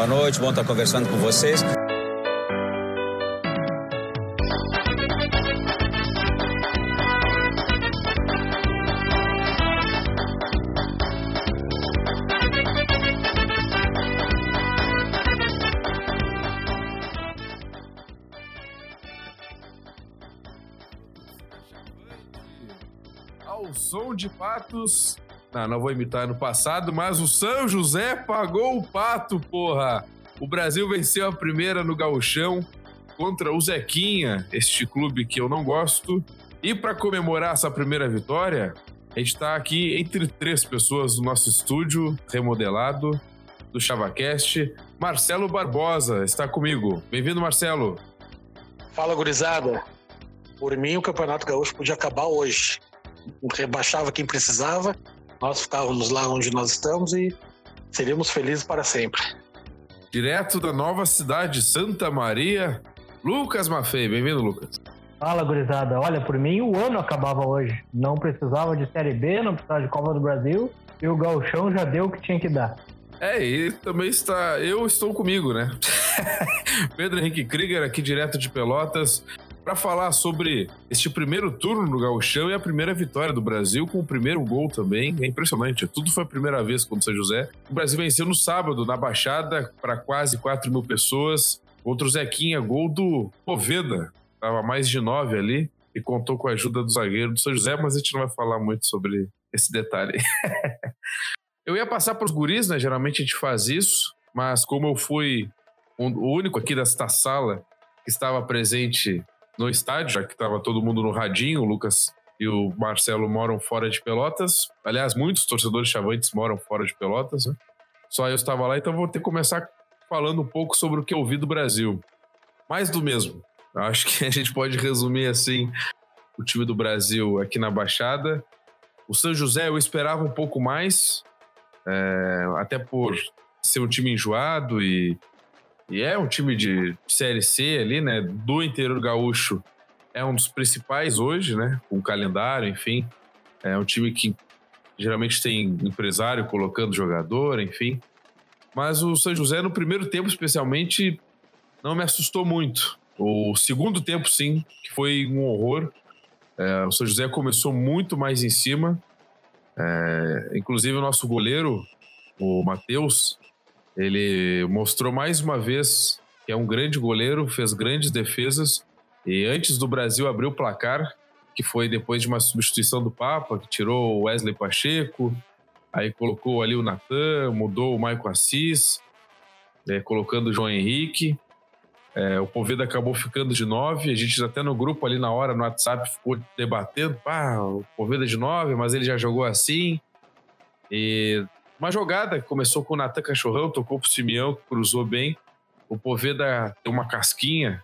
Boa noite, bom estar conversando com vocês. Ao som de patos. Não, não vou imitar no passado, mas o São José pagou o pato, porra! O Brasil venceu a primeira no Gauchão contra o Zequinha, este clube que eu não gosto. E para comemorar essa primeira vitória, a gente está aqui entre três pessoas no nosso estúdio remodelado do ChavaCast. Marcelo Barbosa está comigo. Bem-vindo, Marcelo. Fala, gurizada. Por mim, o Campeonato Gaúcho podia acabar hoje. Rebaixava quem precisava, nós ficávamos lá onde nós estamos e seríamos felizes para sempre. Direto da nova cidade Santa Maria, Lucas Maffei. Bem-vindo, Lucas. Fala, gurizada. Olha, por mim o ano acabava hoje. Não precisava de Série B, não precisava de Copa do Brasil e o Galchão já deu o que tinha que dar. É, e também está. Eu estou comigo, né? Pedro Henrique Krieger, aqui direto de Pelotas, para falar sobre este primeiro turno no Gauchão e a primeira vitória do Brasil, com o primeiro gol também. É impressionante, tudo foi a primeira vez contra o São José. O Brasil venceu no sábado, na Baixada, para quase 4 mil pessoas. Contra o Zequinha, gol do Poveda. Tava mais de 9 ali e contou com a ajuda do zagueiro do São José, mas a gente não vai falar muito sobre esse detalhe. eu ia passar para os guris, né? Geralmente a gente faz isso, mas como eu fui o único aqui desta sala que estava presente no estádio, já que estava todo mundo no radinho, o Lucas e o Marcelo moram fora de Pelotas. Aliás, muitos torcedores chavantes moram fora de Pelotas, né? Só eu estava lá, então vou ter que começar falando um pouco sobre o que eu vi do Brasil. Mais do mesmo. Acho que a gente pode resumir assim o time do Brasil aqui na Baixada. O São José eu esperava um pouco mais, é, até por ser um time enjoado e, e é um time de Série C ali, né? Do interior gaúcho é um dos principais hoje, né? Com o calendário, enfim. É um time que geralmente tem empresário colocando jogador, enfim. Mas o São José, no primeiro tempo, especialmente, não me assustou muito. O segundo tempo, sim, que foi um horror. É, o São José começou muito mais em cima. É, inclusive, o nosso goleiro, o Matheus, ele mostrou mais uma vez que é um grande goleiro, fez grandes defesas. E antes do Brasil abrir o placar, que foi depois de uma substituição do Papa, que tirou o Wesley Pacheco, aí colocou ali o Natan, mudou o Maico Assis, é, colocando o João Henrique. É, o Poveda acabou ficando de nove. A gente até no grupo ali na hora, no WhatsApp, ficou debatendo. Pá, o Poveda de nove, mas ele já jogou assim. E uma jogada que começou com o Natan Cachorrão, tocou pro Simeão, cruzou bem. O Poveda deu uma casquinha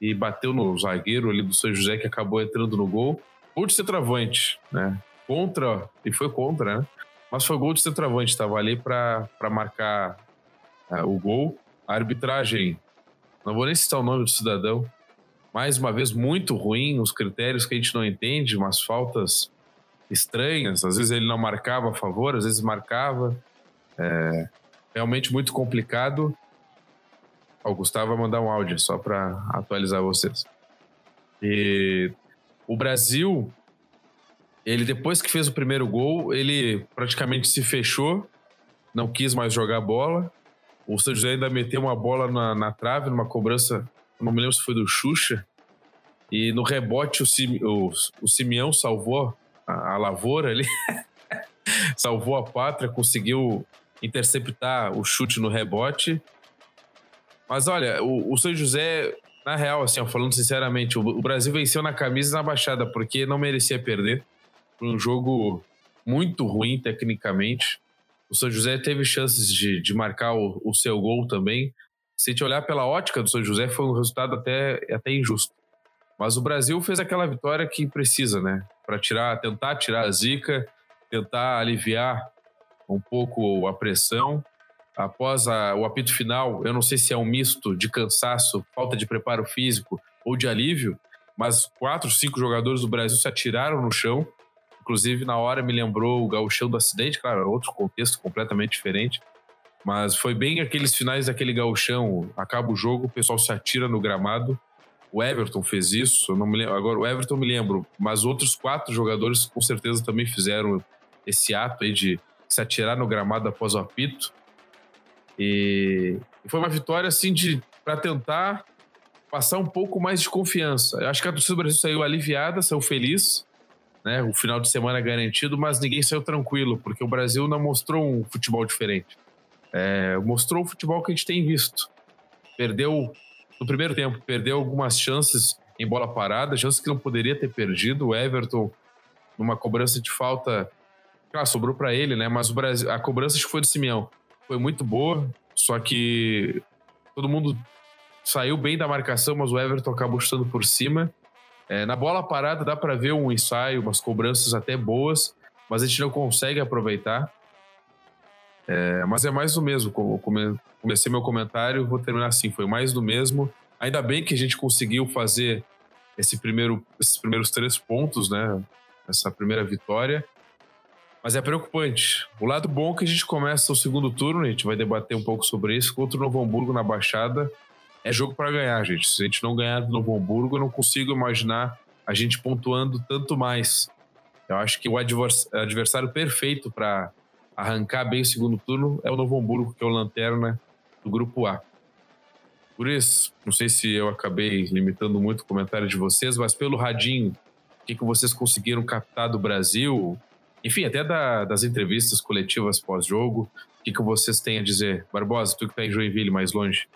e bateu no zagueiro ali do São José, que acabou entrando no gol. Gol de centroavante, né? Contra, e foi contra, né? Mas foi gol de centroavante, estava ali para marcar uh, o gol. A arbitragem não vou nem citar o nome do cidadão, mais uma vez muito ruim, os critérios que a gente não entende, umas faltas estranhas, às vezes ele não marcava a favor, às vezes marcava, é, realmente muito complicado. O Gustavo vai mandar um áudio só para atualizar vocês. E o Brasil, ele depois que fez o primeiro gol, ele praticamente se fechou, não quis mais jogar bola, o São José ainda meteu uma bola na, na trave, numa cobrança, não me lembro se foi do Xuxa. E no rebote o, Sim, o, o Simeão salvou a, lavoura ali. salvou a pátria, conseguiu interceptar o chute no rebote. Mas olha, o, o São José, na real, assim, ó, falando sinceramente, o, o, Brasil venceu na camisa e na baixada, porque não merecia perder. Foi um jogo muito ruim tecnicamente. O São José teve chances de, de marcar o, o, seu gol também. Se a gente olhar pela ótica do São José, foi um resultado até, até injusto. Mas o Brasil fez aquela vitória que precisa, né? Para tirar, tentar tirar a zica, tentar aliviar um pouco a pressão. Após a, o apito final, eu não sei se é um misto de cansaço, falta de preparo físico ou de alívio, mas quatro, cinco jogadores do Brasil se atiraram no chão Inclusive, na hora me lembrou o gauchão do acidente, claro, outro contexto completamente diferente. Mas foi bem aqueles finais daquele gauchão, acaba o jogo, o pessoal se atira no gramado. O Everton fez isso, eu não me lembro, agora o Everton me lembro, mas outros quatro jogadores com certeza também fizeram esse ato aí de se atirar no gramado após o apito. E foi uma vitória assim de para tentar passar um pouco mais de confiança. Eu acho que a torcida do Brasil saiu aliviada, saiu feliz, né? O final de semana é garantido, mas ninguém saiu tranquilo, porque o Brasil não mostrou um futebol diferente. É, mostrou o futebol que a gente tem visto. Perdeu no primeiro tempo, perdeu algumas chances em bola parada, chances que não poderia ter perdido. O Everton, numa cobrança de falta, claro, sobrou para ele, né? Mas o Brasil, a cobrança que foi do Simeão foi muito boa, só que todo mundo saiu bem da marcação, mas o Everton acabou chutando por cima. É, na bola parada dá para ver um ensaio, umas cobranças até boas, mas a gente não consegue aproveitar. É, mas é mais do mesmo. Comecei meu comentário, vou terminar assim. Foi mais do mesmo. Ainda bem que a gente conseguiu fazer esse primeiro, esses primeiros três pontos, né? Essa primeira vitória. Mas é preocupante. O lado bom é que a gente começa o segundo turno, a gente vai debater um pouco sobre isso, contra o Novo Hamburgo na Baixada. É jogo para ganhar, gente. Se a gente não ganhar do Novo Hamburgo, eu não consigo imaginar a gente pontuando tanto mais. Eu acho que o adversário perfeito para arrancar bem o segundo turno é o Novo Hamburgo, que é o lanterna do grupo A. Por isso, não sei se eu acabei limitando muito o comentário de vocês, mas pelo radinho, o que, que vocês conseguiram captar do Brasil? Enfim, até da, das entrevistas coletivas pós-jogo, o que, que vocês têm a dizer? Barbosa, tu que está em Joinville, mais longe.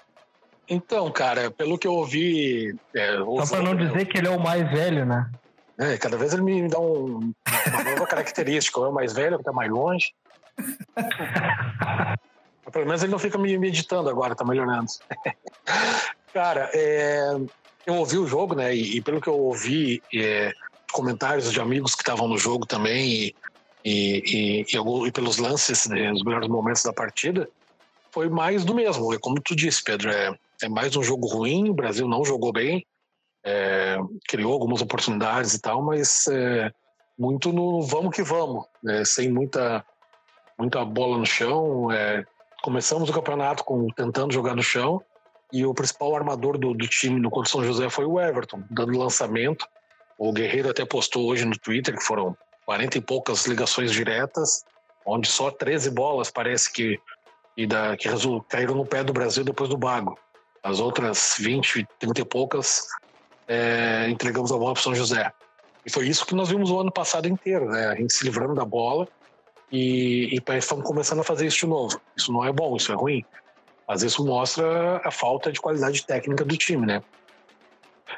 Então, cara, pelo que eu ouvi. É, Só para não dizer que ele é o mais velho, né? É, cada vez ele me dá um, uma nova característica. Eu é o mais velho, que tá mais longe. Pelo menos ele não fica me meditando agora, tá melhorando. Cara, é, eu ouvi o jogo, né? E, e pelo que eu ouvi, é, comentários de amigos que estavam no jogo também, e, e, e, pelos lances, né, os melhores momentos da partida, foi mais do mesmo. É como tu disse, Pedro, é, é mais um jogo ruim. O Brasil não jogou bem, é, criou algumas oportunidades e tal, mas é, muito no vamos que vamos, né, sem muita muita bola no chão. É, começamos o campeonato com, tentando jogar no chão e o principal armador do, do time no Conto São José foi o Everton, dando lançamento. O Guerreiro até postou hoje no Twitter que foram 40 e poucas ligações diretas, onde só 13 bolas parece que, e da, que caíram no pé do Brasil depois do Bago. As outras 20, 30 e poucas é, entregamos a bola para São José. E foi isso que nós vimos o ano passado inteiro, né? A gente se livrando da bola e, e estamos começando a fazer isso de novo. Isso não é bom, isso é ruim. Mas isso mostra a falta de qualidade técnica do time, né?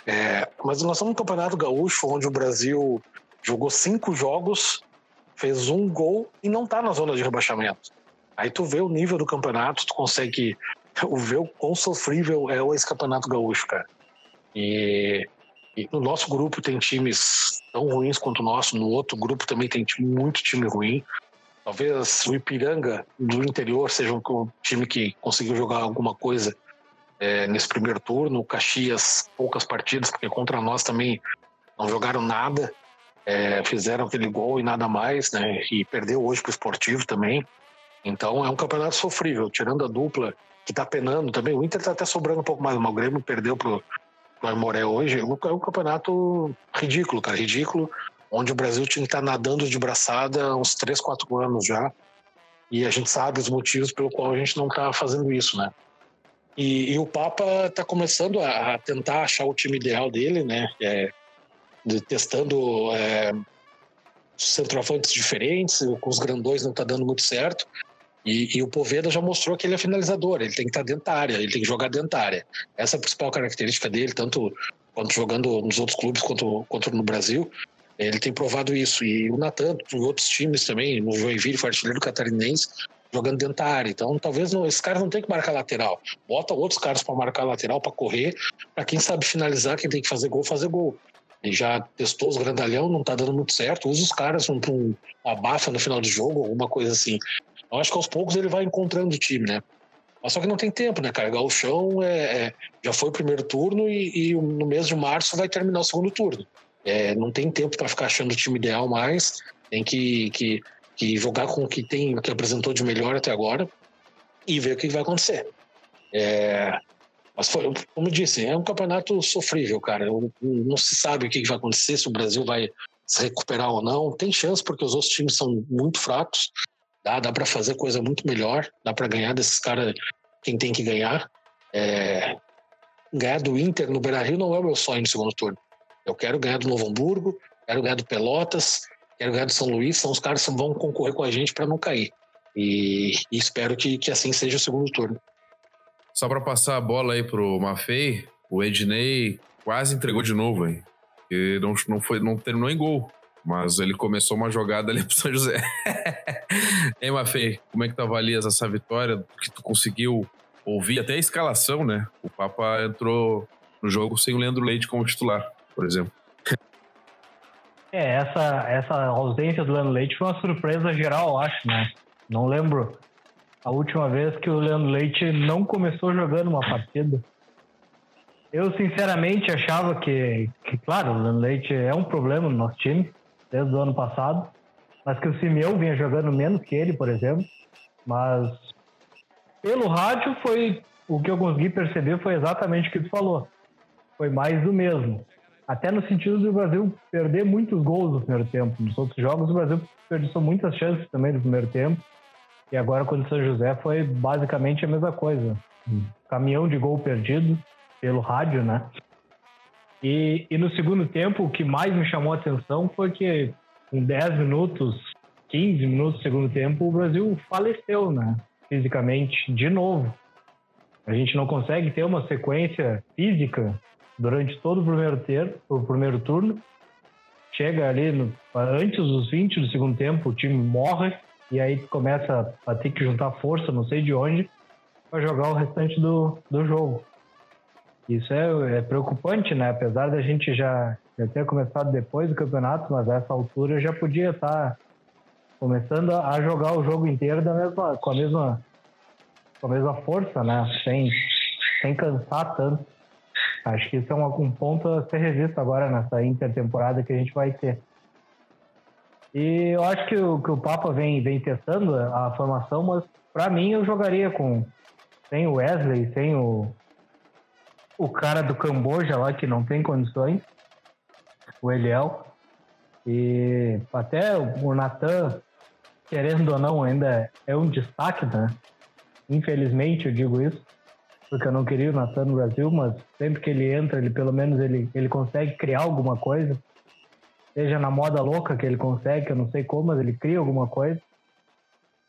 É, mas nós estamos no Campeonato Gaúcho, onde o Brasil jogou cinco jogos, fez um gol e não está na zona de rebaixamento. Aí tu vê o nível do campeonato, tu consegue ver o quão sofrível é esse Campeonato Gaúcho, cara. E, e, no nosso grupo tem times tão ruins quanto o nosso, no outro grupo também tem muito time ruim. Talvez o Ipiranga do interior seja um time que conseguiu jogar alguma coisa é, nesse primeiro turno. O Caxias, poucas partidas, porque contra nós também não jogaram nada. É, fizeram aquele gol e nada mais, né? E perdeu hoje para o esportivo também. Então é um campeonato sofrível, tirando a dupla que está penando também. O Inter está até sobrando um pouco mais, mas o Grêmio perdeu para o Aimoré hoje. É um campeonato ridículo, cara, ridículo onde o Brasil tinha que estar nadando de braçada há uns 3, 4 anos já. E a gente sabe os motivos pelo qual a gente não está fazendo isso, né? E, e o Papa está começando a, a, tentar achar o time ideal dele, né? É, de, testando é, centroavantes diferentes, com os grandões não está dando muito certo. E, e, o Poveda já mostrou que ele é finalizador, ele tem que estar tá dentro da área, ele tem que jogar dentro da área. Essa é a principal característica dele, tanto quanto jogando nos outros clubes quanto, quanto no Brasil. Ele tem provado isso. E o Natan, em outros times também, no Joinville, foi artilheiro catarinense, jogando dentro da área. Então, talvez não, esses caras não tem que marcar lateral. Bota outros caras para marcar lateral, para correr, para quem sabe finalizar, quem tem que fazer gol, fazer gol. Ele já testou os grandalhão, não tá dando muito certo. Usa os caras um, um abafa no final do jogo, alguma coisa assim. Eu acho que aos poucos ele vai encontrando o time, né? Mas só que não tem tempo, né, Carregar o chão é, é, já foi o primeiro turno e, e no mês de março vai terminar o segundo turno. É, não tem tempo para ficar achando o time ideal mais, tem que, que, que jogar com o que tem, que apresentou de melhor até agora. e ver o que vai acontecer. É, mas foi, como eu disse, é um campeonato sofrível, cara. Não se sabe o que vai acontecer, se o Brasil vai se recuperar ou não. Tem chance porque os outros times são muito fracos. Dá, dá para fazer coisa muito melhor, dá para ganhar desses caras quem tem que ganhar. É, ganhar do Inter no Beira Rio não é o meu sonho no segundo turno. Eu quero ganhar do Novo Hamburgo, quero ganhar do Pelotas, quero ganhar do São Luís. São os caras que vão concorrer com a gente para não cair. E, e espero que, que assim seja o segundo turno. Só para passar a bola aí pro Mafei, o Ednei quase entregou de novo, hein? E não, não, foi, não terminou em gol. Mas ele começou uma jogada ali pro São José. hein, Mafei, como é que tu avalias essa vitória que tu conseguiu ouvir até a escalação, né? O Papa entrou no jogo sem o Leandro Leite como titular, por exemplo. É, essa, essa ausência do Leandro Leite foi uma surpresa geral, acho, né? Não lembro a última vez que o Leandro Leite não começou jogando uma partida. Eu, sinceramente, achava que, que claro, o Leandro Leite é um problema no nosso time, desde o ano passado, mas que o Simeão vinha jogando menos que ele, por exemplo. Mas pelo rádio foi o que eu consegui perceber foi exatamente o que tu falou. Foi mais do mesmo. Até no sentido do Brasil perder muitos gols no primeiro tempo. Nos outros jogos, o Brasil perdeu muitas chances também no primeiro tempo. E agora, com o São José, foi basicamente a mesma coisa. Caminhão de gol perdido pelo rádio, né? E, e no segundo tempo, o que mais me chamou a atenção foi que, em 10 minutos, 15 minutos do segundo tempo, o Brasil faleceu, né? Fisicamente, de novo. A gente não consegue ter uma sequência física durante todo o primeiro, ter, o primeiro turno. Chega ali no, antes dos 20 do segundo tempo, o time morre e aí começa a ter que juntar força, não sei de onde, para jogar o restante do, do jogo. Isso é, é, preocupante, né? Apesar da gente já, já ter começado depois do campeonato, mas a essa altura já podia estar tá começando a jogar o jogo inteiro da mesma, com, a mesma, com a mesma força, né? Sem, sem cansar tanto. Acho que isso é um, um ponto a ser revisto agora nessa intertemporada que a gente vai ter. E eu acho que o, que o Papa vem, vem testando a formação, mas para mim eu jogaria com sem o Wesley, sem o, o cara do Camboja lá que não tem condições, o Eliel. E até o Natan, querendo ou não, ainda é um destaque, né? Infelizmente eu digo isso, porque eu não queria o Natan no Brasil, mas sempre que ele entra, ele pelo menos ele, ele consegue criar alguma coisa seja na moda louca que ele consegue, eu não sei como, mas ele cria alguma coisa.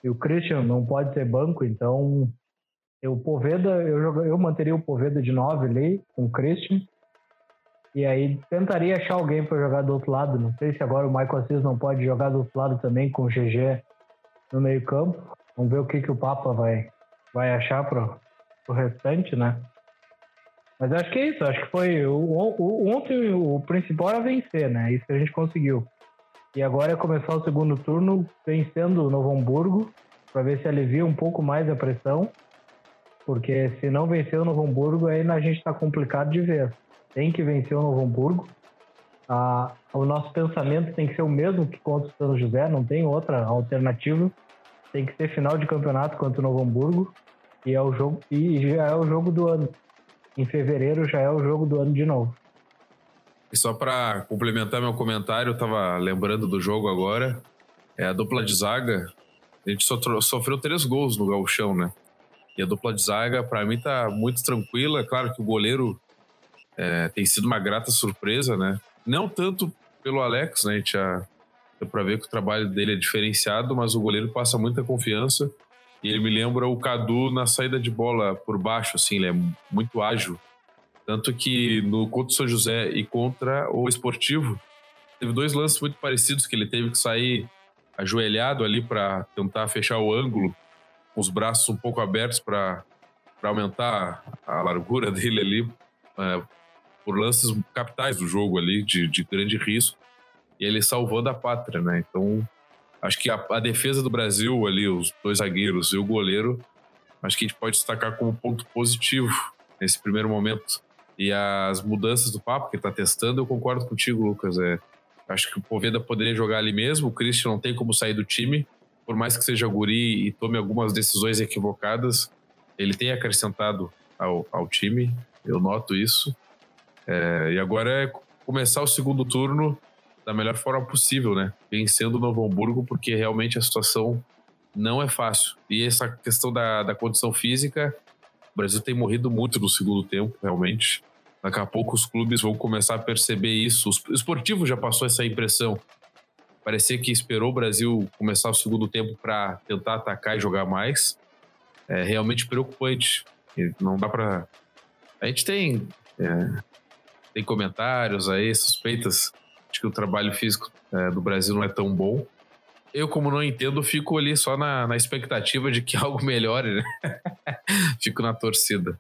E o Christian não pode ser banco, então eu, Poveda, eu, eu manteria o Poveda de 9 ali, com o Christian. E aí tentaria achar alguém para jogar do outro lado. Não sei se agora o Michael Assis não pode jogar do outro lado também com o GG no meio campo. Vamos ver o que, que o Papa vai, vai achar para o restante, né? Mas acho que é isso, acho que foi. O, o, ontem o principal era vencer, né? Isso que a gente conseguiu. E agora é começar o segundo turno vencendo o Novo Hamburgo, para ver se alivia um pouco mais a pressão. Porque se não vencer o Novo Hamburgo, aí a gente está complicado de ver. Tem que vencer o Novo Hamburgo. Ah, o nosso pensamento tem que ser o mesmo que contra o São José, não tem outra alternativa. Tem que ser final de campeonato contra o Novo Hamburgo. E é o jogo e já é o jogo do ano em fevereiro já é o jogo do ano de novo. E só para complementar meu comentário, eu tava lembrando do jogo agora. É a dupla de zaga. A gente sofreu três gols no gauchão, né? E a dupla de zaga, para mim, tá muito tranquila. Claro que o goleiro é, tem sido uma grata surpresa, né? Não tanto pelo Alex, né? A gente já deu pra ver que o trabalho dele é diferenciado, mas o goleiro passa muita confiança. E ele me lembra o Cadu na saída de bola por baixo, assim, ele é muito ágil. Tanto que no contra o São José e contra o Esportivo, teve dois lances muito parecidos que ele teve que sair ajoelhado ali para tentar fechar o ângulo, com os braços um pouco abertos para aumentar a largura dele ali, é, por lances capitais do jogo ali, de, de grande risco. E ele salvou da pátria, né? Então, Acho que a, a, defesa do Brasil ali, os dois zagueiros e o goleiro, acho que a gente pode destacar como ponto positivo nesse primeiro momento. E as mudanças do papo que ele tá testando, eu concordo contigo, Lucas. É, acho que o Poveda poderia jogar ali mesmo, o Christian não tem como sair do time. por mais que seja guri e tome algumas decisões equivocadas, ele tem acrescentado ao, ao time, eu noto isso. É, e agora é começar o segundo turno da melhor forma possível, né? Vencendo o Novo Hamburgo, porque realmente a situação não é fácil. E essa questão da, da condição física, o Brasil tem morrido muito no segundo tempo, realmente. Daqui a pouco os clubes vão começar a perceber isso. O esportivo já passou essa impressão. Parecia que esperou o Brasil começar o segundo tempo para tentar atacar e jogar mais. É realmente preocupante. Não dá para. A gente tem é, tem comentários aí, suspeitas de que o trabalho físico é, do Brasil não é tão bom. Eu, como não entendo, fico ali só na, na expectativa de que algo melhore, né? fico na torcida.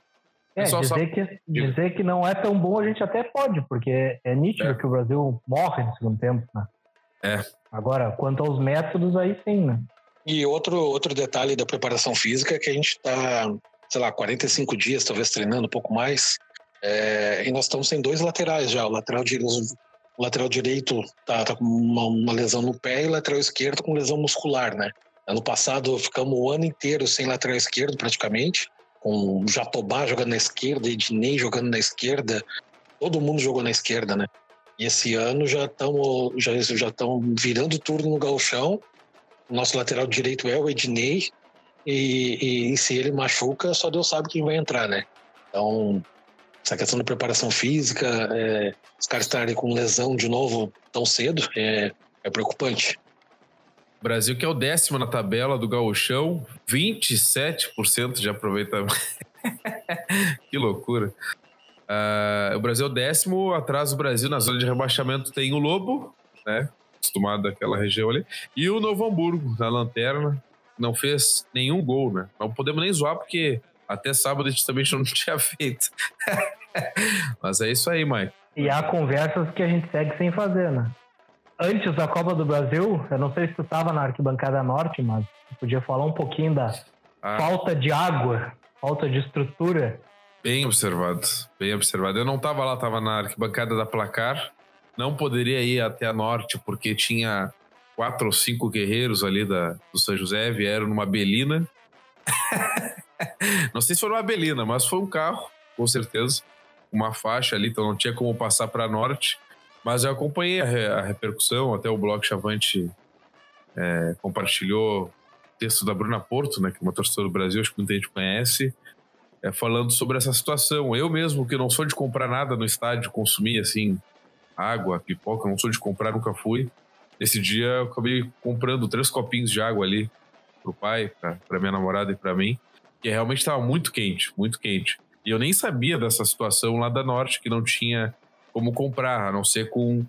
É, dizer, só... que, dizer que não é tão bom a gente até pode, porque é nítido é. que o Brasil morre no segundo tempo, né? É. Agora, quanto aos métodos, aí sim, né? E outro, outro detalhe da preparação física é que a gente está, sei lá, 45 dias, talvez treinando um pouco mais, é, e nós estamos sem dois laterais já. O lateral, de, o lateral direito tá, tá com uma, uma, lesão no pé e o lateral esquerdo com lesão muscular, né? Ano passado ficamos o ano inteiro sem lateral esquerdo praticamente, com o Jatobá jogando na esquerda, Ednei jogando na esquerda, todo mundo jogou na esquerda, né? E esse ano já estamos já, já virando turno no galchão. Nosso lateral direito é o Ednei, e, e, e se ele machuca, só Deus sabe quem vai entrar, né? Então, essa questão da preparação física, é, os caras estarem com lesão de novo tão cedo, é, é preocupante. Brasil que é o décimo na tabela do gauchão, 27% de aproveitamento. que loucura. Uh, o Brasil é o décimo, atrás do Brasil na zona de rebaixamento tem o Lobo, né? Acostumado daquela região ali. E o Novo Hamburgo, na lanterna, não fez nenhum gol, né? Não podemos nem zoar porque até sábado a gente também não tinha feito. Mas é isso aí, Mike. E há conversas que a gente segue sem fazer, né? Antes da Copa do Brasil, eu não sei se tu estava na arquibancada norte, mas podia falar um pouquinho da ah. falta de água, falta de estrutura. Bem observado, bem observado. Eu não estava lá, estava na arquibancada da Placar. Não poderia ir até a norte porque tinha quatro ou cinco guerreiros ali da, do São José, vieram numa belina. não sei se foi uma Belina, mas foi um carro, com certeza. Uma faixa ali, então não tinha como passar para norte. Mas eu acompanhei a, a, repercussão, até o Bloco Chavante é, compartilhou texto da Bruna Porto, né, que é uma torcedora do Brasil, acho que muita gente conhece, é, falando sobre essa situação. Eu mesmo, que não sou de comprar nada no estádio, consumir assim, água, pipoca, não sou de comprar, nunca fui. Esse dia eu acabei comprando três copinhos de água ali pro pai, para minha namorada e para mim que realmente estava muito quente, muito quente. E eu nem sabia dessa situação lá da Norte, que não tinha como comprar, a não ser com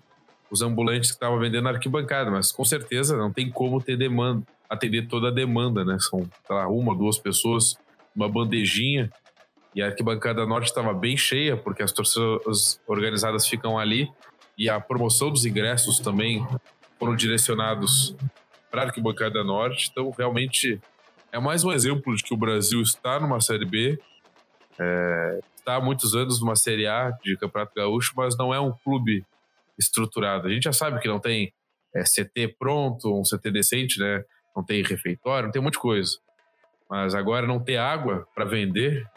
os ambulantes que estavam vendendo arquibancada, mas com certeza não tem como ter demanda, atender toda a demanda, né? São, sei lá, uma, duas pessoas, uma bandejinha, e a arquibancada norte estava bem cheia, porque as torcidas organizadas ficam ali, e a promoção dos ingressos também foram direcionados para a arquibancada norte, então realmente é mais um exemplo de que o Brasil está numa Série B, é, está há muitos anos numa Série A de Campeonato Gaúcho, mas não é um clube estruturado. A gente já sabe que não tem é, CT pronto, um CT decente, né? Não tem refeitório, não tem um monte de coisa. Mas agora não ter água para vender,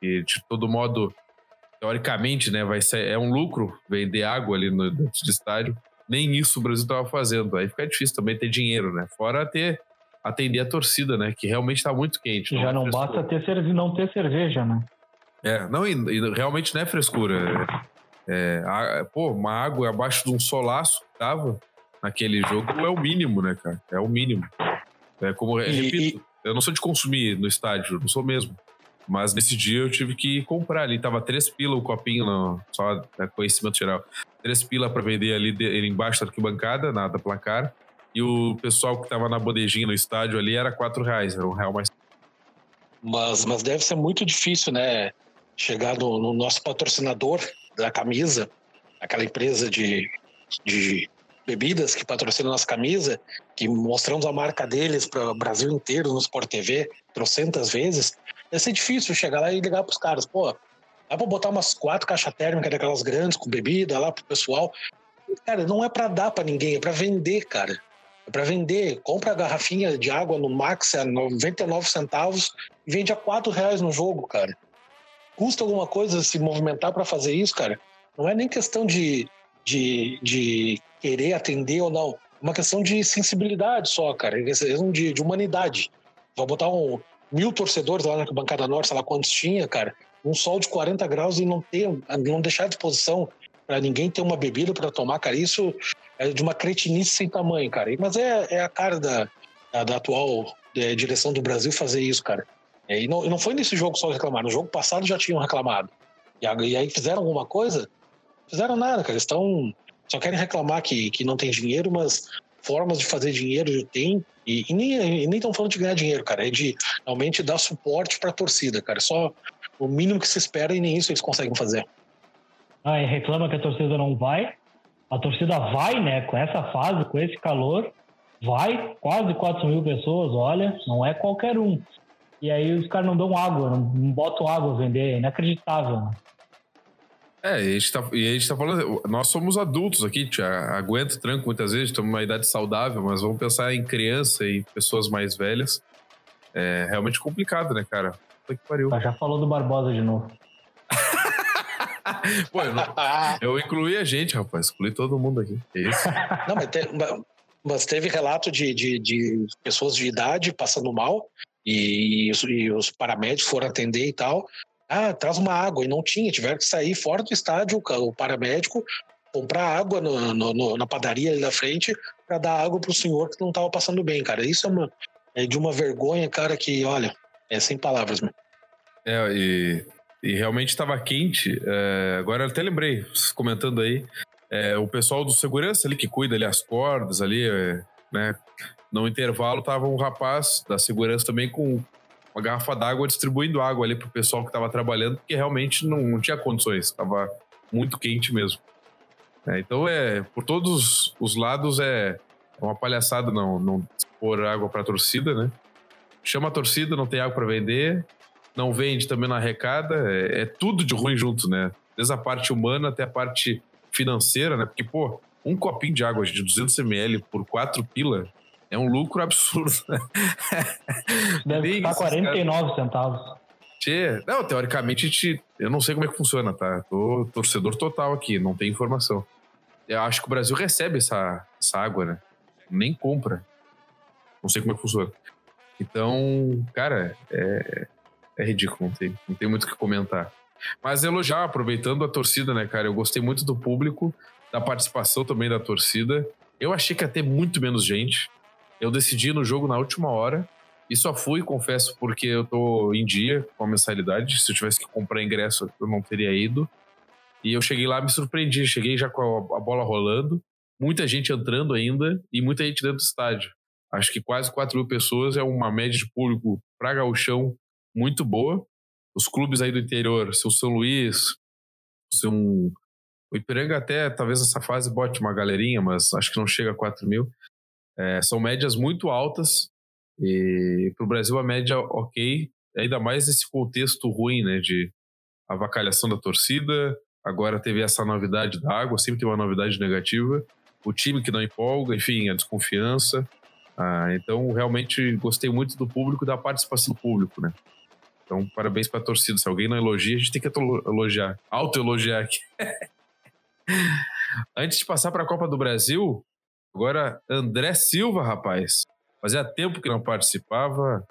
e de todo modo, teoricamente, né, vai ser, é um lucro vender água ali no dentro do estádio. Nem isso o Brasil estava fazendo. Aí fica difícil também ter dinheiro, né? Fora ter atender a torcida, né? Que realmente está muito quente. Não Já é não basta ter cerveja, não ter cerveja, né? É, não, e, e realmente não é frescura. É, a, pô, uma água abaixo de um solaço que tava naquele jogo é o mínimo, né, cara? É o mínimo. É como, e, repito, e... eu não sou de consumir no estádio, não sou mesmo. Mas nesse dia eu tive que comprar ali. Tava três pila o copinho, no, só é, conhecimento geral. Três pila para vender ali de, embaixo da arquibancada, na da placar e o pessoal que estava na bodejinha no estádio ali era quatro reais, era um real mais. Mas, mas deve ser muito difícil, né? Chegar no, no nosso patrocinador da camisa, aquela empresa de, de bebidas que patrocina nossa camisa, que mostramos a marca deles para o Brasil inteiro no Sport TV trocentas vezes, deve ser difícil chegar lá e ligar para os caras, pô, dá para botar umas quatro caixas térmicas daquelas grandes com bebida lá pro pessoal. Cara, não é para dar para ninguém, é para vender, cara. É para vender. Compra a garrafinha de água no Max a 99 centavos e vende a 4 reais no jogo, cara. Custa alguma coisa se movimentar para fazer isso, cara? Não é nem questão de, de, de querer atender ou não. É uma questão de sensibilidade só, cara. É de, de humanidade. Vou botar um mil torcedores lá na bancada norte, sei lá quantos tinha, cara. Um sol de 40 graus e não ter, não deixar à disposição para ninguém ter uma bebida para tomar, cara. Isso é de uma cretinice sem tamanho, cara. Mas é, é a cara da, da, da atual é, direção do Brasil fazer isso, cara. É, e, não, não foi nesse jogo só reclamar. No jogo passado já tinham reclamado. E, e aí fizeram alguma coisa? Fizeram nada, cara. Estão. Só querem reclamar que, que não tem dinheiro, mas formas de fazer dinheiro tem. E, e nem estão falando de ganhar dinheiro, cara. É de realmente dar suporte para a torcida, cara. Só o mínimo que se espera e nem isso eles conseguem fazer. Ah, e reclama que a torcida não vai. A torcida vai, né? Com essa fase, com esse calor, vai. Quase 4 mil pessoas, olha, não é qualquer um. E aí os caras não dão água, não, botam água a vender, é inacreditável. Né? É, e a, gente tá, e a gente tá falando, nós somos adultos aqui, tia, aguenta tranco muitas vezes, estamos numa idade saudável, mas vamos pensar em criança e pessoas mais velhas. É realmente complicado, né, cara? Puta que pariu. Já falou do Barbosa de novo. Pô, eu, não, eu, incluí a gente, rapaz. Excluí todo mundo aqui. É isso. Não, mas, te, mas teve relato de, de, de, pessoas de idade passando mal e, e, os paramédicos foram atender e tal. Ah, traz uma água. E não tinha, tiveram que sair fora do estádio, o paramédico, comprar água no, no, no, na padaria ali na frente para dar água pro senhor que não tava passando bem, cara. Isso é, uma, é de uma vergonha, cara, que, olha, é sem palavras, mano. É, e e realmente estava quente. É, agora até lembrei, comentando aí, é, o pessoal do segurança ali que cuida ali as cordas ali, é, né? No intervalo tava um rapaz da segurança também com uma garrafa d'água distribuindo água ali pro pessoal que estava trabalhando, porque realmente não, não tinha condições, estava muito quente mesmo. É, então é, por todos os lados é uma palhaçada não, não pôr água para a torcida, né? Chama a torcida, não tem água para vender, não vende, também não arrecada, é, é, tudo de ruim junto, né? Desde a parte humana até a parte financeira, né? Porque, pô, um copinho de água de 200 ml por 4 pila é um lucro absurdo, né? Deve estar 49 cara... centavos. Tchê, não, teoricamente, te, eu não sei como é que funciona, tá? Tô torcedor total aqui, não tem informação. Eu acho que o Brasil recebe essa, essa água, né? Nem compra. Não sei como é que funciona. Então, cara, é, é ridículo, não tem, não tem muito o que comentar. Mas elogiar, aproveitando a torcida, né, cara? Eu gostei muito do público, da participação também da torcida. Eu achei que ia ter muito menos gente. Eu decidi no jogo na última hora. E só fui, confesso, porque eu tô em dia com a mensalidade. Se eu tivesse que comprar ingresso, eu não teria ido. E eu cheguei lá, me surpreendi. Cheguei já com a bola rolando, muita gente entrando ainda e muita gente dentro do estádio. Acho que quase 4 mil pessoas é uma média de público para gauchão muito boa. Os clubes aí do interior, seu São Luís, seu o Ipiranga até talvez essa fase bote uma galerinha, mas acho que não chega a 4 mil. É, são médias muito altas e para o Brasil a média ok, ainda mais nesse contexto ruim, né, de avacalhação da torcida. Agora teve essa novidade da água, sempre tem uma novidade negativa. O time que não empolga, enfim, a desconfiança. Ah, então, realmente gostei muito do público, da participação do público, né? Então, parabéns para a torcida. Se alguém não elogia, a gente tem que elogiar, auto-elogiar aqui. Antes de passar para a Copa do Brasil, agora André Silva, rapaz. Fazia tempo que não participava.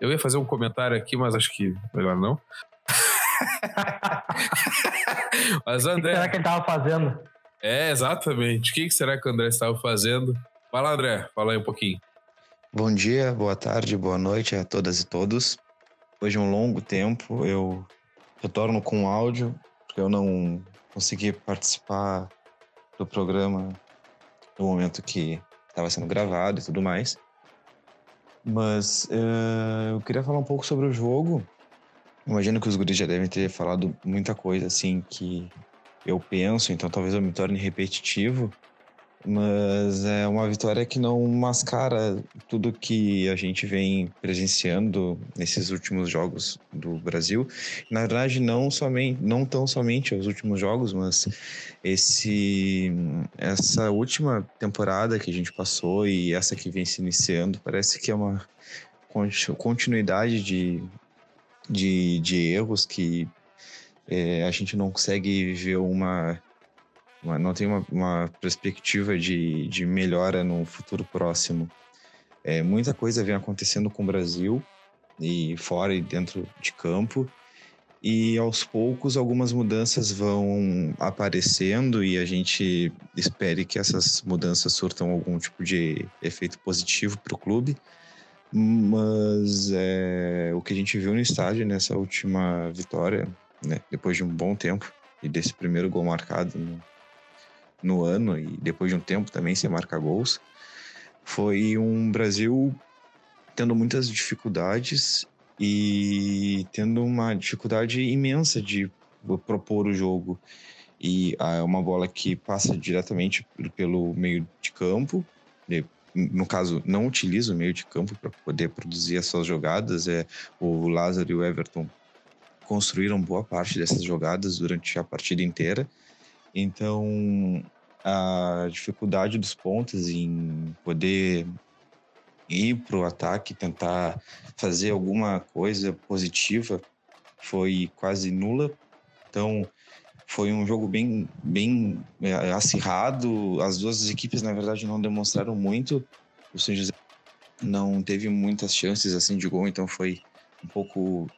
Eu ia fazer um comentário aqui, mas acho que melhor não. mas André. O que será que ele estava fazendo? É, exatamente. O que será que o André estava fazendo? Fala, André, fala aí um pouquinho. Bom dia, boa tarde, boa noite a todas e todos. Depois de um longo tempo, eu retorno com áudio, porque eu não consegui participar do programa no momento que estava sendo gravado e tudo mais. Mas uh, eu queria falar um pouco sobre o jogo. Imagino que os guris já devem ter falado muita coisa assim que eu penso, então talvez eu me torne repetitivo. Mas é uma vitória que não mascara tudo que a gente vem presenciando nesses últimos jogos do Brasil. Na verdade, não somente, não tão somente os últimos jogos, mas esse essa última temporada que a gente passou e essa que vem se iniciando, parece que é uma continuidade de, de, de erros que é, a gente não consegue ver uma não tem uma, uma perspectiva de, de, melhora no futuro próximo. É, muita coisa vem acontecendo com o Brasil, e fora e dentro de campo, e aos poucos algumas mudanças vão aparecendo e a gente espere que essas mudanças surtam algum tipo de efeito positivo para o clube. Mas é, o que a gente viu no estádio nessa última vitória, né, depois de um bom tempo e desse primeiro gol marcado no, no ano e depois de um tempo também sem marcar gols, foi um Brasil tendo muitas dificuldades e tendo uma dificuldade imensa de propor o jogo. E é uma bola que passa diretamente pelo meio de campo, no caso, não utiliza o meio de campo para poder produzir as suas jogadas. É, o Lázaro e o Everton construíram boa parte dessas jogadas durante a partida inteira. Então, a dificuldade dos pontos em poder ir para o ataque, tentar fazer alguma coisa positiva, foi quase nula. Então, foi um jogo bem, bem é, acirrado. As duas equipes, na verdade, não demonstraram muito. O São José não teve muitas chances assim de gol, então foi um pouco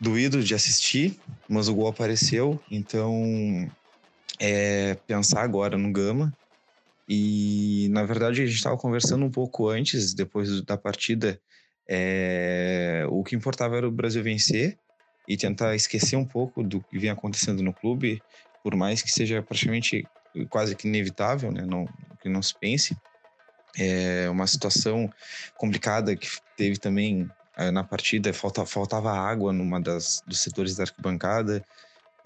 doído de assistir, mas o gol apareceu. Então, é pensar agora no Gama. E, na verdade, a gente estava conversando um pouco antes, depois da partida. É, o que importava era o Brasil vencer e tentar esquecer um pouco do que vinha acontecendo no clube, por mais que seja praticamente quase que inevitável, né? não, que não se pense. É uma situação complicada que teve também é, na partida, falta, faltava água numa das dos setores da arquibancada,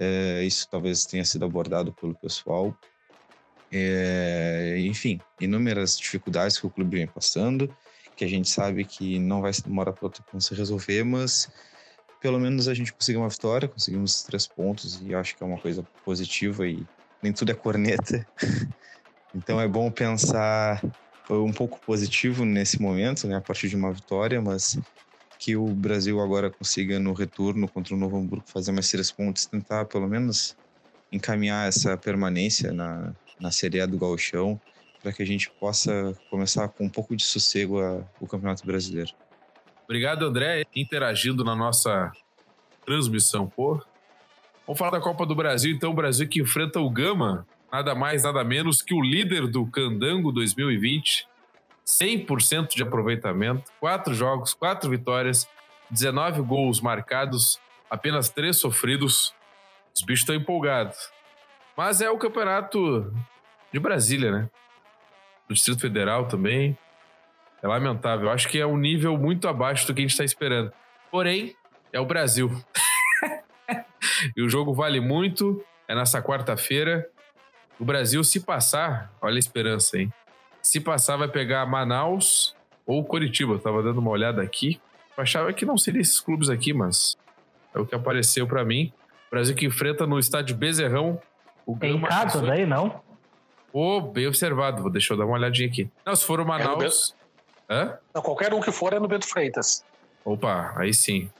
é, isso talvez tenha sido abordado pelo pessoal. É, enfim, inúmeras dificuldades que o clube vem passando, que a gente sabe que não vai demorar para se resolver, mas pelo menos a gente conseguiu uma vitória, conseguimos três pontos e acho que é uma coisa positiva e nem tudo é corneta. então é bom pensar foi um pouco positivo nesse momento, né, a partir de uma vitória, mas que o Brasil agora consiga, no retorno contra o Novo Hamburgo, fazer mais três pontos, tentar pelo menos encaminhar essa permanência na, na Série A do Gauchão, para que a gente possa começar com um pouco de sossego a, o Campeonato Brasileiro. Obrigado, André, interagindo na nossa transmissão. Pô, vamos falar da Copa do Brasil, então. O Brasil que enfrenta o Gama, nada mais, nada menos que o líder do Candango 2020, 100% de aproveitamento, quatro jogos, quatro vitórias, 19 gols marcados, apenas três sofridos. Os bichos estão empolgados. Mas é o campeonato de Brasília, né? Do Distrito Federal também. É lamentável. Acho que é um nível muito abaixo do que a gente está esperando. Porém, é o Brasil. e o jogo vale muito. É nessa quarta-feira. O Brasil, se passar, olha a esperança, hein? Se passar, vai pegar Manaus ou Curitiba. Eu tava dando uma olhada aqui. Eu achava que não seria esses clubes aqui, mas é o que apareceu para mim. O Brasil que enfrenta no estádio Bezerrão o Gama. Em casa daí, não? Ô, oh, bem observado. Deixa eu dar uma olhadinha aqui. Não, se for o Manaus. É Hã? Não, qualquer um que for é no Bento Freitas. Opa, aí sim.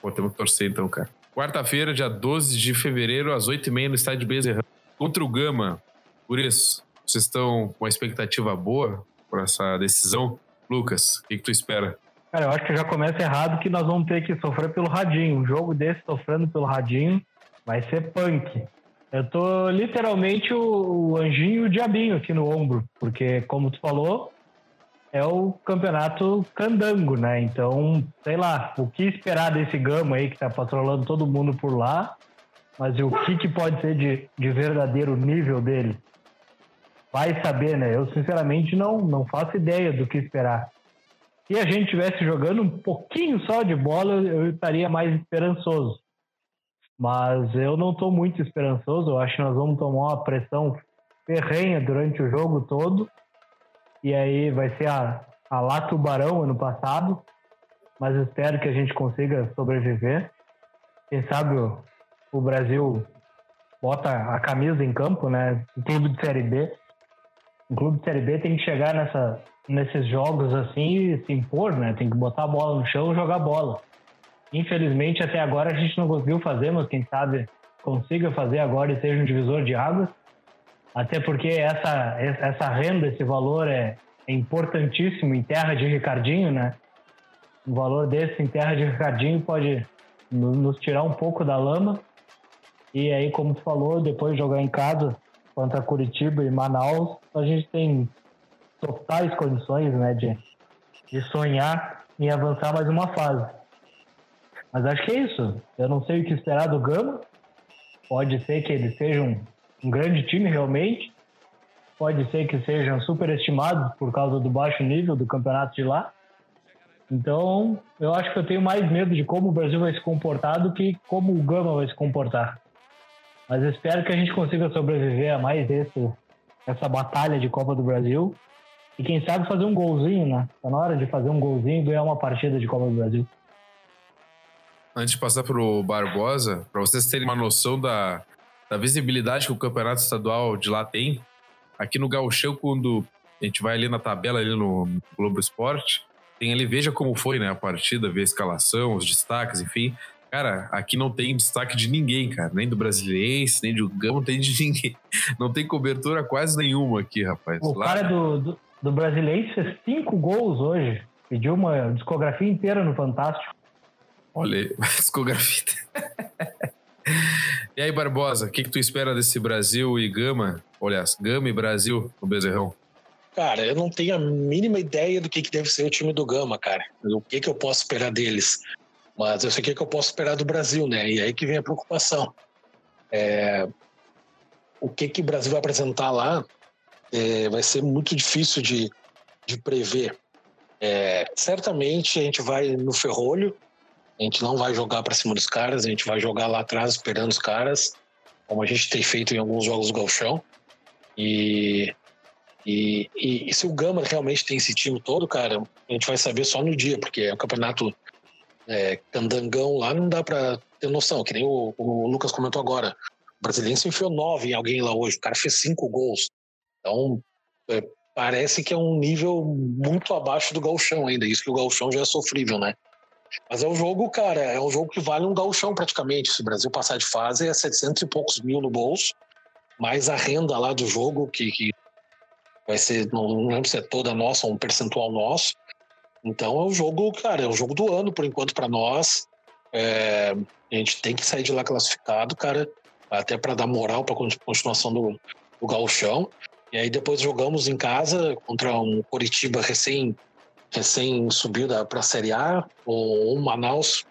Pô, temos que torcer então, cara. Quarta-feira, dia 12 de fevereiro, às 8h30 no estádio Bezerrão. Contra o Gama. Por isso, vocês estão com uma expectativa boa por essa decisão? Lucas, o que, que tu espera? Cara, eu acho que já começa errado que nós vamos ter que sofrer pelo radinho. Um jogo desse sofrendo pelo radinho vai ser punk. Eu tô literalmente o, o anjinho e o diabinho aqui no ombro, porque, como tu falou, é o campeonato candango, né? Então, sei lá, o que esperar desse gama aí que tá patrolando todo mundo por lá, mas o que, que pode ser de, de verdadeiro nível dele? Vai saber, né? Eu sinceramente não, não faço ideia do que esperar. Se a gente estivesse jogando um pouquinho só de bola, eu estaria mais esperançoso. Mas eu não estou muito esperançoso. Eu acho que nós vamos tomar uma pressão ferrenha durante o jogo todo. E aí vai ser a, a Lá Tubarão ano passado. Mas espero que a gente consiga sobreviver. Quem sabe o, o Brasil bota a camisa em campo, né? O clube de Série B. O clube de Série B tem que chegar nessa, nesses jogos assim e se impor, né? Tem que botar a bola no chão e jogar bola. Infelizmente, até agora a gente não conseguiu fazer, mas quem sabe consiga fazer agora e seja um divisor de águas. Até porque essa, essa renda, esse valor é, é importantíssimo em terra de Ricardinho, né? Um valor desse em terra de Ricardinho pode nos tirar um pouco da lama. E aí, como tu falou, depois de jogar em casa contra Curitiba e Manaus, a gente tem totais condições né, de, de sonhar em avançar mais uma fase. Mas acho que é isso. Eu não sei o que esperar do Gama. Pode ser que eles sejam um, um grande time realmente. Pode ser que sejam superestimados por causa do baixo nível do campeonato de lá. Então, eu acho que eu tenho mais medo de como o Brasil vai se comportar do que como o Gama vai se comportar. Mas espero que a gente consiga sobreviver a mais esse, essa batalha de Copa do Brasil. E quem sabe fazer um golzinho, né? Tá na hora de fazer um golzinho e ganhar uma partida de Copa do Brasil. Antes de passar pro Barbosa, para vocês terem uma noção da, da visibilidade que o campeonato estadual de lá tem, aqui no Gauchão, quando a gente vai ali na tabela ali no Globo Esporte, tem ali, veja como foi, né, a partida, ver a escalação, os destaques, enfim. Cara, aqui não tem destaque de ninguém, cara. Nem do Brasiliense, nem do Gama, não tem de ninguém. Não tem cobertura quase nenhuma aqui, rapaz. O Lá... cara do, do, do Brasiliense fez cinco gols hoje. Pediu uma discografia inteira no Fantástico. Olha aí, discografia. e aí, Barbosa, o que, que tu espera desse Brasil e Gama? Aliás, Gama e Brasil no Bezerrão? Cara, eu não tenho a mínima ideia do que, que deve ser o time do Gama, cara. O que, que eu posso esperar deles. Mas eu sei o que, que eu posso esperar do Brasil, né? E aí que vem a preocupação. É... O que, que o Brasil vai apresentar lá é... vai ser muito difícil de, de prever. É... Certamente a gente vai no ferrolho, a gente não vai jogar para cima dos caras, a gente vai jogar lá atrás esperando os caras, como a gente tem feito em alguns jogos do Galchão. E e, e, e, se o Gama realmente tem esse time todo, cara, a gente vai saber só no dia, porque é um campeonato é, candangão lá, não dá pra ter noção, que nem o, o Lucas comentou agora. O brasileiro se enfiou nove em alguém lá hoje, o cara fez cinco gols. Então, é, parece que é um nível muito abaixo do galchão ainda, isso que o galchão já é sofrível, né? Mas é um jogo, cara, é um jogo que vale um galchão praticamente. Se o Brasil passar de fase, é 700 e poucos mil no bolso, mais a renda lá do jogo, que, que vai ser, não, não lembro se é toda nossa um percentual nosso. Então é o jogo, cara, é o jogo do ano por enquanto para nós. É, a gente tem que sair de lá classificado, cara, até para dar moral para a continuação do, do gauchão. E aí depois jogamos em casa contra um Coritiba recém recém subiu para a Série A ou um Manaus.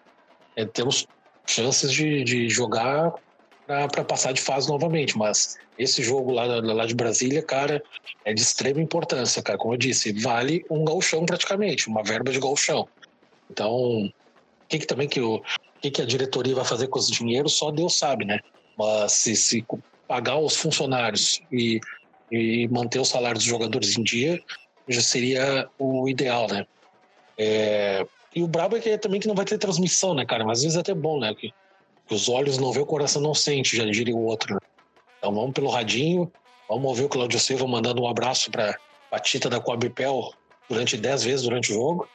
É, temos chances de, de jogar para passar de fase novamente, mas esse jogo lá, lá de Brasília, cara, é de extrema importância, cara. Como eu disse, vale um galchão praticamente, uma verba de galchão. Então, o que, que também que, o, que, que a diretoria vai fazer com esse dinheiro, só Deus sabe, né? Mas se, se pagar os funcionários e, e manter o salário dos jogadores em dia, já seria o ideal, né? É, e o brabo é que é também que não vai ter transmissão, né, cara? Mas às vezes é até bom, né? Que, que os olhos não vê, o coração não sente, já diria o outro. Né? Então vamos pelo radinho, vamos ouvir o Claudio Silva mandando um abraço para a Tita da Coabipel durante 10 vezes durante o jogo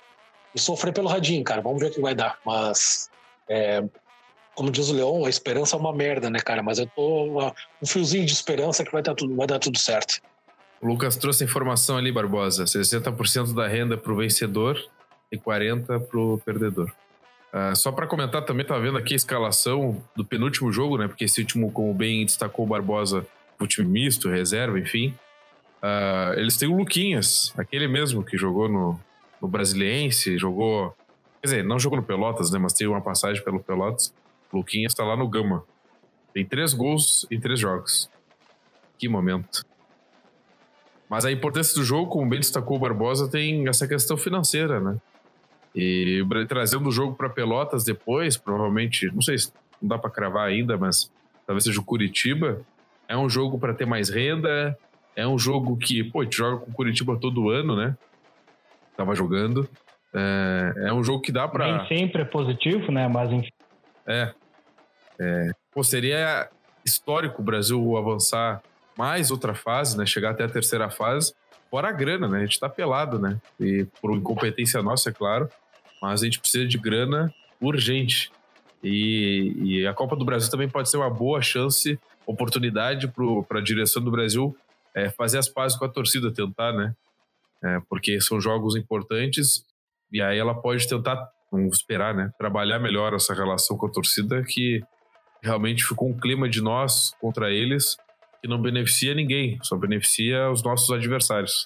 e sofrer pelo radinho, cara. Vamos ver o que vai dar. Mas, é, como diz o Leão, a esperança é uma merda, né, cara? Mas eu tô um fiozinho de esperança que vai dar tudo, vai dar tudo certo. O Lucas trouxe informação ali, Barbosa. 60% da renda para o vencedor e 40% para o perdedor. Uh, só para comentar também, tá vendo aqui a escalação do penúltimo jogo, né? Porque esse último, como bem destacou o Barbosa, o time misto, reserva, enfim. Uh, eles têm o Luquinhas, aquele mesmo que jogou no, no Brasiliense, jogou. Quer dizer, não jogou no Pelotas, né? Mas tem uma passagem pelo Pelotas. O Luquinhas tá lá no Gama. Tem três gols em três jogos. Que momento. Mas a importância do jogo, como bem destacou o Barbosa, tem essa questão financeira, né? E trazendo o jogo para Pelotas depois, provavelmente, não sei se não dá para cravar ainda, mas talvez seja o Curitiba. É um jogo para ter mais renda, É um jogo que, pô, a gente joga com o Curitiba todo ano, né? Tava jogando. É, é um jogo que dá pra. Nem sempre é positivo, né? Mas enfim. É. é. Pô, seria histórico o Brasil avançar mais outra fase, né? Chegar até a terceira fase. Fora a grana, né? A gente tá pelado, né? E por incompetência nossa, é claro. Mas a gente precisa de grana urgente. E, e a Copa do Brasil também pode ser uma boa chance, oportunidade para a direção do Brasil é, fazer as pazes com a torcida, tentar, né? É, porque são jogos importantes e aí ela pode tentar, vamos esperar, né? Trabalhar melhor essa relação com a torcida que realmente ficou um clima de nós contra eles que não beneficia ninguém, só beneficia os nossos adversários.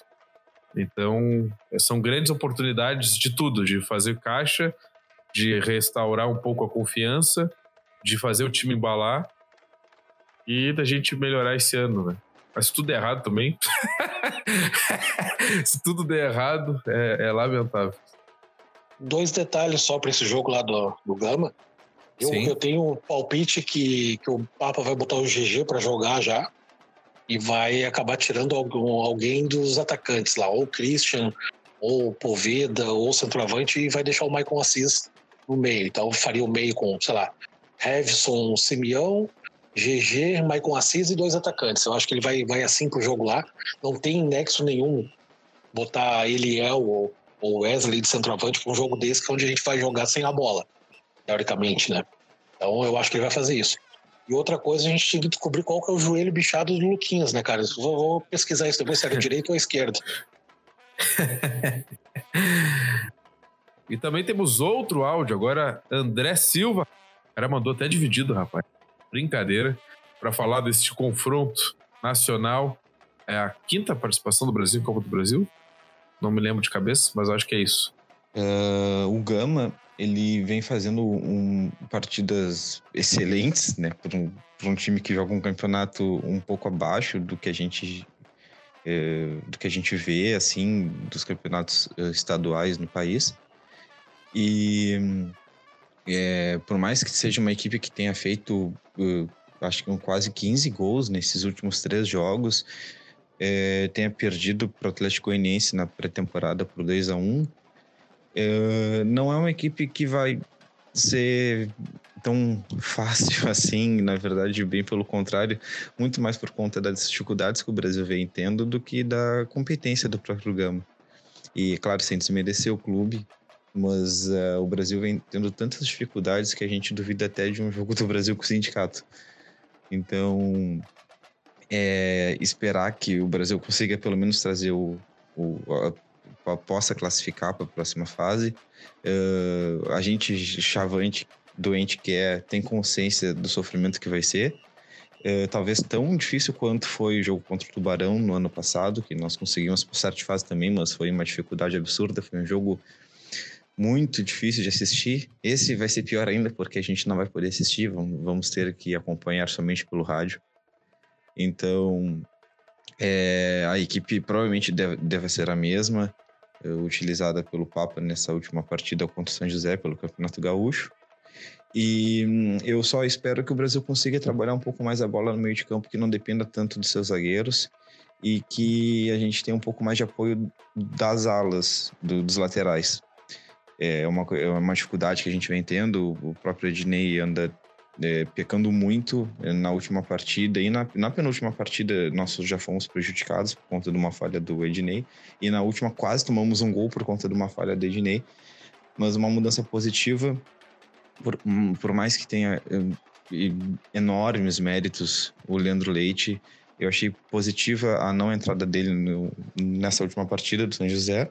Então, são grandes oportunidades de tudo, de fazer caixa, de restaurar um pouco a confiança, de fazer o time embalar e da gente melhorar esse ano, né? Mas se tudo der errado também. se tudo der errado, é, é, lamentável. Dois detalhes só para esse jogo lá do, do Gama. Eu, eu, tenho um palpite que, que o Papa vai botar o GG para jogar já e vai acabar tirando algum, alguém dos atacantes lá, ou Christian, ou Poveda, ou centroavante, e vai deixar o Michael Assis no meio. Então faria o meio com, sei lá, Hevson, Simeão, GG, Michael Assis e dois atacantes. Eu acho que ele vai, vai assim pro jogo lá. Não tem nexo nenhum botar Eliel ou, ou Wesley de centroavante para um jogo desse, que é onde a gente vai jogar sem a bola, teoricamente, né? Então eu acho que ele vai fazer isso. E outra coisa, a gente tinha que descobrir qual que é o joelho bichado do Luquinhas, né, cara? Vou, vou pesquisar isso depois, se é direito ou esquerda. e também temos outro áudio agora, André Silva. O cara mandou até dividido, rapaz. Brincadeira. Para falar desse confronto nacional. É a quinta participação do Brasil em Copa do Brasil? Não me lembro de cabeça, mas acho que é isso. Uh, o Gama, ele vem fazendo um, partidas excelentes, né? Para um, um, time que joga um campeonato um pouco abaixo do que a gente é, do que a gente vê, assim, dos campeonatos eh, estaduais no país. E é, por mais que seja uma equipe que tenha feito, uh, acho que quase 15 gols nesses últimos três jogos, é, tenha perdido para o Atlético Goianiense na pré-temporada por 2 a 1 é, não é uma equipe que vai ser tão fácil assim, na verdade, bem pelo contrário, muito mais por conta das dificuldades que o Brasil vem tendo do que da competência do próprio Gama. E, claro, sem desmerecer o clube, mas uh, o Brasil vem tendo tantas dificuldades que a gente duvida até de um jogo do Brasil com o sindicato. Então, é, esperar que o Brasil consiga pelo menos trazer o, o a, possa classificar para a próxima fase. Uh, a gente chavante doente que é tem consciência do sofrimento que vai ser. É, talvez tão difícil quanto foi o jogo contra o Tubarão no ano passado, que nós conseguimos passar de fase também, mas foi uma dificuldade absurda. Foi um jogo muito difícil de assistir. Esse vai ser pior ainda, porque a gente não vai poder assistir, vamos ter que acompanhar somente pelo rádio. Então, é, a equipe provavelmente deve, deve ser a mesma, utilizada pelo Papa nessa última partida contra o São José, pelo Campeonato Gaúcho. E hum, eu só espero que o Brasil consiga trabalhar um pouco mais a bola no meio de campo, que não dependa tanto dos seus zagueiros e que a gente tenha um pouco mais de apoio das alas, do, dos laterais. É uma, é uma dificuldade que a gente vem tendo. O próprio Ednei anda é, pecando muito é, na última partida e na, na, penúltima partida nós já fomos prejudicados por conta de uma falha do Ednei e na última quase tomamos um gol por conta de uma falha do Ednei mas uma mudança positiva por, hum, por mais que tenha hum, enormes méritos o Leandro Leite, eu achei positiva a não entrada dele no, nessa última partida do São José.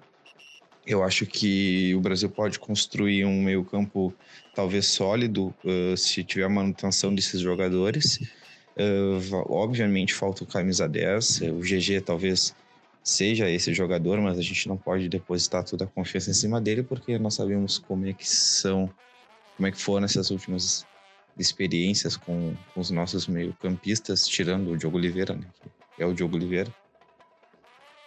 Eu acho que o Brasil pode construir um meio-campo talvez sólido uh, se tiver a manutenção desses jogadores. Uh, obviamente falta o camisa 10, o GG talvez seja esse jogador, mas a gente não pode depositar toda a confiança em cima dele porque nós sabemos como é que são como é que foram essas últimas experiências com, com os nossos meio-campistas, tirando o Diogo Oliveira, né? É o Diogo Oliveira.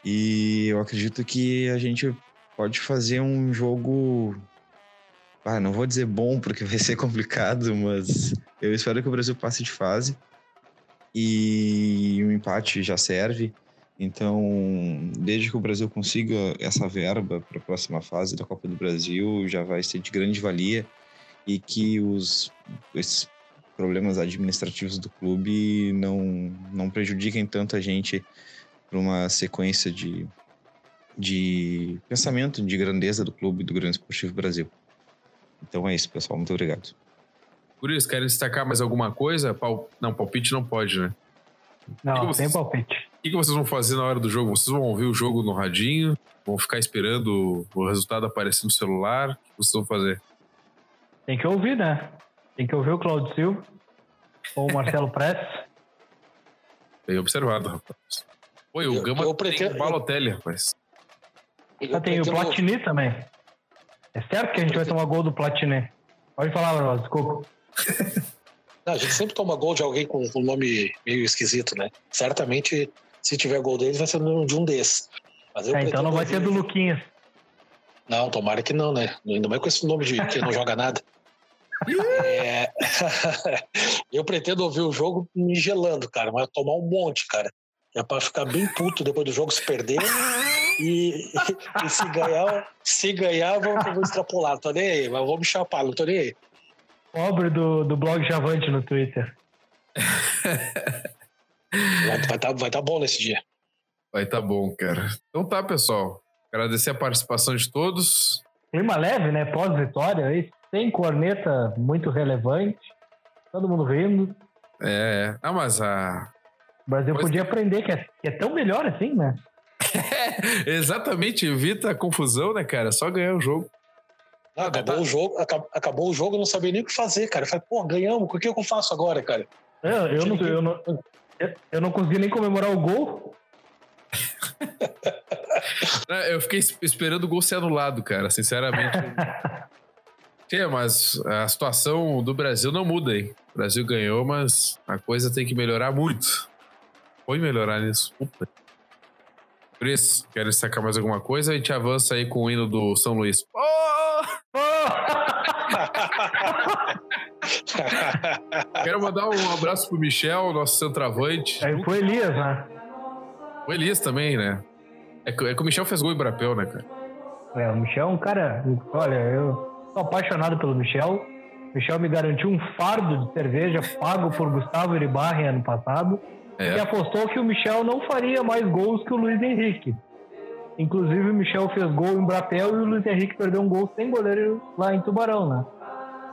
E eu acredito que a gente pode fazer um jogo. Ah, não vou dizer bom, porque vai ser complicado, mas eu espero que o Brasil passe de fase. E o um empate já serve. Então, desde que o Brasil consiga essa verba para a próxima fase da Copa do Brasil, já vai ser de grande valia e que os esses problemas administrativos do clube não, não prejudiquem tanto a gente para uma sequência de, de pensamento de grandeza do clube do Grande Esportivo Brasil. Então é isso, pessoal. Muito obrigado. Por isso, querem destacar mais alguma coisa? Pal... Não, palpite não pode, né? Não, que tem vocês- palpite. O que, que vocês vão fazer na hora do jogo? Vocês vão ouvir o jogo no radinho? Vão ficar esperando o resultado aparecer no celular? O que vocês vão fazer? Tem que ouvir, né? Tem que ouvir o Claudio Silva ou o Marcelo Prestes. Bem observado, rapaz. Oi, o Eu- Gama eu tem pretendo- o Balotelli, rapaz. Eu Ah, tem o Platini também. É certo que a gente vai tomar gol do Platini. Pode falar, Barbosa, desculpa. Não, a gente sempre toma gol de alguém com um nome meio esquisito, né? Certamente, se tiver gol deles, vai ser de um desses. Mas eu É, então não vai ser do Luquinhas. Não, tomara que não, né? Ainda mais com esse nome de que não joga nada. É, eu pretendo ouvir o jogo me gelando, cara, mas tomar um monte, cara. É pra ficar bem puto depois do jogo se perder. E, e se ganhar, se ganhar, eu vou, eu vou extrapolar. Tô nem aí, mas vou me chapar, não tô nem aí. Pobre do, do blog Javante no Twitter. Vai estar tá, vai tá bom nesse dia. Vai tá bom, cara. Então tá, pessoal. Agradecer a participação de todos. Clima leve, né? Pós-vitória, aí, sem corneta muito relevante. Todo mundo rindo. É. Ah, mas a. O Brasil Pois- podia aprender que é, que é tão melhor assim, né? Exatamente, evita a confusão, né, cara? Só ganhar o jogo. Ah, acabou o jogo, aca- acabou o jogo, eu não sabia nem o que fazer, cara. Eu falei, pô, ganhamos, o que eu faço agora, cara? Eu, eu, não, eu, não, eu, não consegui nem comemorar o gol. É, Eu fiquei es- esperando o gol ser anulado, cara, sinceramente. É, mas a situação do Brasil não muda, hein? O Brasil ganhou, mas a coisa tem que melhorar muito. Foi melhorar nisso. Puta. Por isso, quero destacar mais alguma coisa? A gente avança aí com o hino do São Luís. Oh! Quero mandar um abraço pro Michel, nosso centroavante. Aí foi Elias, né? O Elias também, né? É que, é que o Michel fez gol em Brapel, né, cara? É, o Michel é um cara. Olha, eu sou apaixonado pelo Michel. O Michel me garantiu um fardo de cerveja pago por Gustavo Iribarren ano passado. É. E apostou que o Michel não faria mais gols que o Luiz Henrique. Inclusive, o Michel fez gol em Brapel e o Luiz Henrique perdeu um gol sem goleiro lá em Tubarão, né?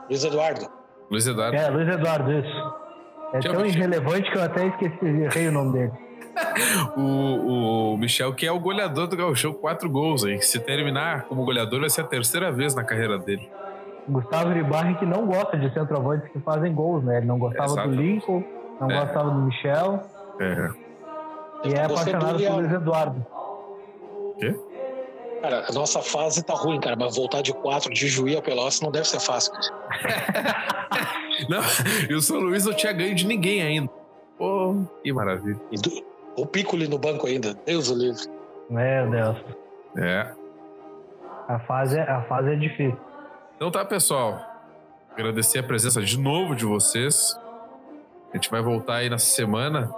Luiz Eduardo. Luiz Eduardo. É, Luiz Eduardo, isso. É Tchau, tão Michel. irrelevante que eu até esqueci, errei o nome dele. O, o Michel, que é o goleador do Gauchão, quatro gols, hein? Se terminar como goleador, vai ser a terceira vez na carreira dele. Gustavo Iribarren que não gosta de centroavantes que fazem gols, né? Ele não gostava do Lincoln, não É. gostava do Michel É. e é apaixonado por Luiz Eduardo. Cara, a nossa fase tá ruim, cara, mas voltar de quatro de Juí a Pelotas não deve ser fácil. cara. Não, e o São Luís não tinha ganho de ninguém ainda. Pô, que maravilha. E do- o Piccoli no banco ainda, Deus o livre. Meu Deus. É. A fase, é- a fase é difícil. Então tá, pessoal. Agradecer a presença de novo de vocês. A gente vai voltar aí nessa semana,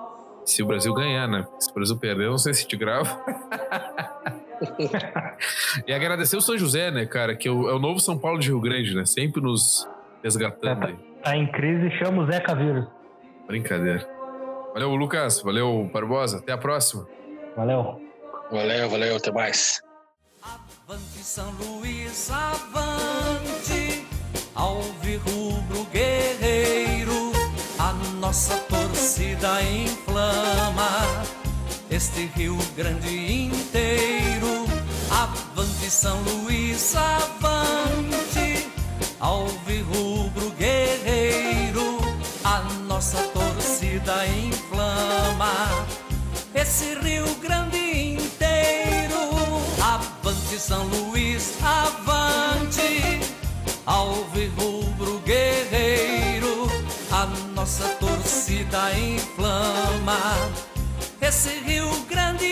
se o Brasil ganhar, né? Se o Brasil perder, eu não sei se te gravo. e agradecer o São José, né, cara? Que é o, é o novo São Paulo de Rio Grande, né? Sempre nos resgatando aí. Tá em crise, chama o Zeca Vírus. Brincadeira. Valeu, Lucas. Valeu, Barbosa. Até a próxima. Valeu. Valeu, valeu, até mais. Avante São Luís, avante, alvirrubro guerreiro, a nossa torcida inflama este Rio Grande inteiro. Avante São Luís, avante, alvirrubro guerreiro, a nossa torcida inflama esse Rio Grande inteiro. Avante São Luís, avante, alvirrubro guerreiro, a nossa torcida inflama. Esse Rio Grande